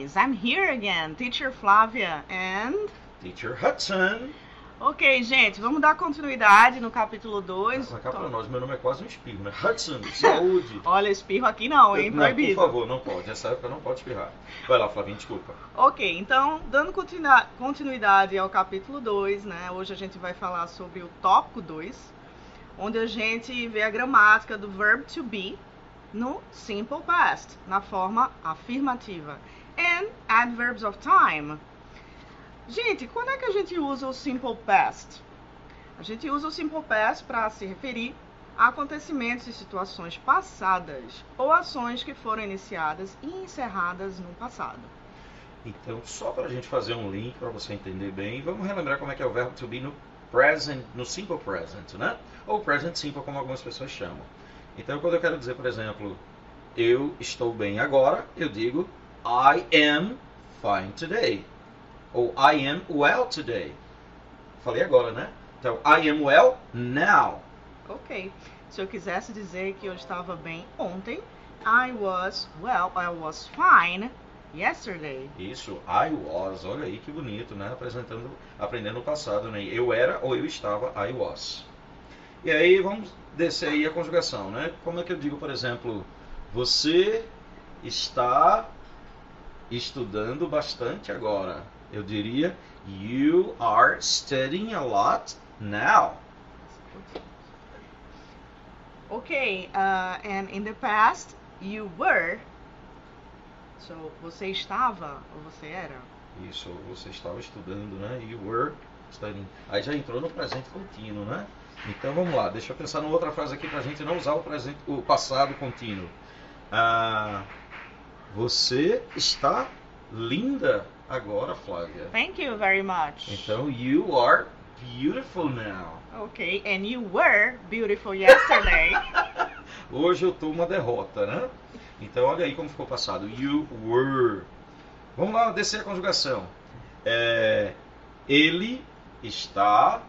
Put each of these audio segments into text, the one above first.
guys, I'm here again, Teacher Flávia and. Teacher Hudson. Ok, gente, vamos dar continuidade no capítulo 2. Mas cá pra nós, meu nome é quase um espirro, né? Hudson, saúde. Olha, espirro aqui não, hein? Não, Proibido. por favor, não pode. Nessa época não pode espirrar. Vai lá, Flavinho, desculpa. Ok, então, dando continuidade ao capítulo 2, né? Hoje a gente vai falar sobre o tópico 2, onde a gente vê a gramática do verb to be no simple past, na forma afirmativa, and adverbs of time. Gente, quando é que a gente usa o simple past? A gente usa o simple past para se referir a acontecimentos e situações passadas ou ações que foram iniciadas e encerradas no passado. Então, só para a gente fazer um link para você entender bem, vamos relembrar como é que é o verbo to be no present, no simple present, né? Ou present simple, como algumas pessoas chamam. Então, quando eu quero dizer, por exemplo, eu estou bem agora, eu digo I am fine today. Ou I am well today. Falei agora, né? Então, I am well now. Ok. Se eu quisesse dizer que eu estava bem ontem, I was, well, I was fine yesterday. Isso, I was. Olha aí que bonito, né? Apresentando, aprendendo o passado, né? Eu era ou eu estava, I was. E aí vamos descer aí a conjugação, né? Como é que eu digo, por exemplo, você está estudando bastante agora. Eu diria, you are studying a lot now. Ok, uh, and in the past, you were. So, você estava ou você era? Isso, você estava estudando, né? You were studying. Aí já entrou no presente contínuo, né? Então vamos lá, deixa eu pensar numa outra frase aqui para a gente não usar o, presente, o passado contínuo. Ah, você está linda agora, Flávia. Thank you very much. Então, you are beautiful now. Ok, and you were beautiful yesterday. Hoje eu tô uma derrota, né? Então olha aí como ficou passado. You were. Vamos lá descer a conjugação. É, ele está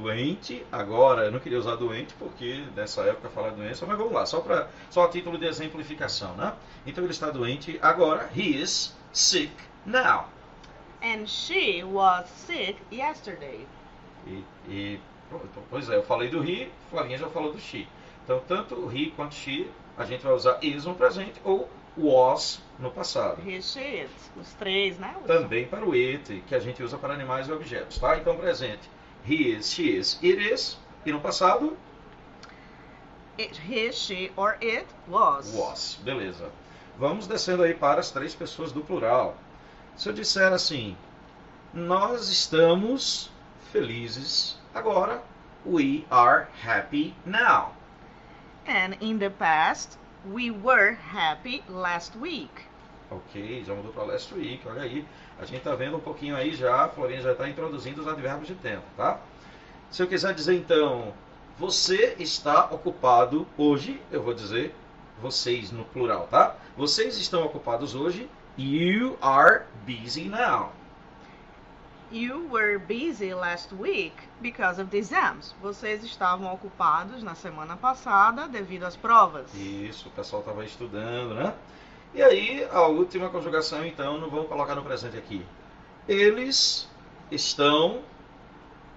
doente agora. Eu não queria usar doente porque nessa época falar doença, mas vamos lá, só para só a título de exemplificação, né? Então ele está doente agora. He is sick now. and she was sick yesterday. E, e pois é, eu falei do he, Flavinha já falou do she. Então tanto o he quanto she a gente vai usar is no presente ou was no passado. He, she, it. Os três, né? Também para o it, que a gente usa para animais e objetos, tá? Então presente, he is, she is, it is. E no passado, It, he, she, or it was. was. Beleza. Vamos descendo aí para as três pessoas do plural. Se eu disser assim, nós estamos felizes agora. We are happy now. And in the past, we were happy last week. Ok, já mudou para last week, olha aí. A gente tá vendo um pouquinho aí já, a Florinha já está introduzindo os advérbios de tempo, tá? Se eu quiser dizer então, você está ocupado hoje, eu vou dizer vocês no plural, tá? Vocês estão ocupados hoje. You are busy now. You were busy last week because of the exams. Vocês estavam ocupados na semana passada devido às provas. Isso, o pessoal estava estudando, né? E aí, a última conjugação, então, não vamos colocar no presente aqui. Eles estão.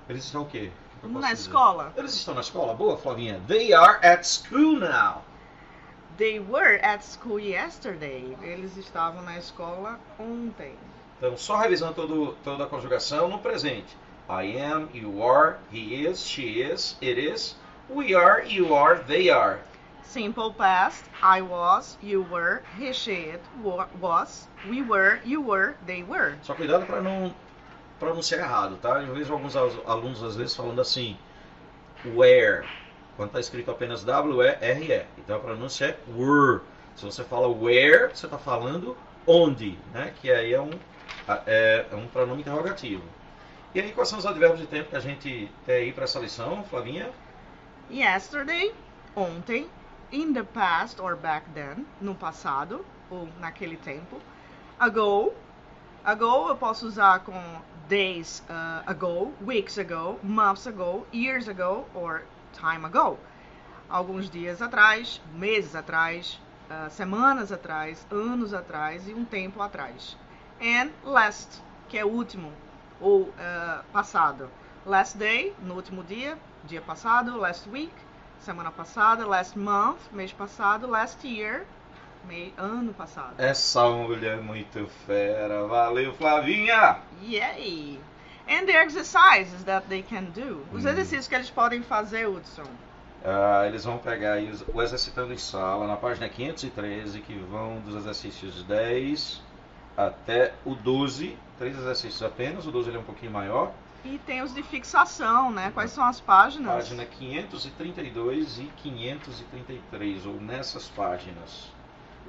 Eles estão o quê? Na dizer? escola. Eles estão na escola? Boa, Flavinha. They are at school now. They were at school yesterday. Eles estavam na escola ontem. Então, só revisando todo, toda a conjugação no presente. I am, you are, he is, she is, it is, we are, you are, they are. Simple past. I was, you were, he, she, it wa- was, we were, you were, they were. Só cuidado para não pronunciar errado, tá? Eu vejo alguns al- alunos às vezes falando assim, where, quando está escrito apenas W-E-R-E. Então a pronúncia é were. Se você fala where, você está falando onde, né? Que aí é um, é, é um pronome interrogativo. E aí, quais são os advérbios de tempo que a gente tem aí para essa lição, Flavinha? Yesterday, ontem. In the past or back then, no passado ou naquele tempo. Ago. Ago eu posso usar com days uh, ago, weeks ago, months ago, years ago or time ago. Alguns dias atrás, meses atrás, uh, semanas atrás, anos atrás e um tempo atrás. And last, que é último ou uh, passado. Last day, no último dia, dia passado. Last week, semana passada. Last month, mês passado. Last year, mei, ano passado. Essa mulher é muito fera. Valeu, Flavinha! Yay! And the exercises that they can do. Os hum. exercícios que eles podem fazer, Hudson. Uh, eles vão pegar aí o Exercitando em Sala, na página 513, que vão dos exercícios 10 até o 12. Três exercícios apenas, o 12 ele é um pouquinho maior. E tem os de fixação, né? Quais são as páginas? Página 532 e 533, ou nessas páginas.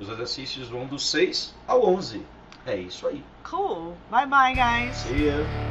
Os exercícios vão do 6 ao 11. É isso aí. Cool. Bye bye, guys. See ya.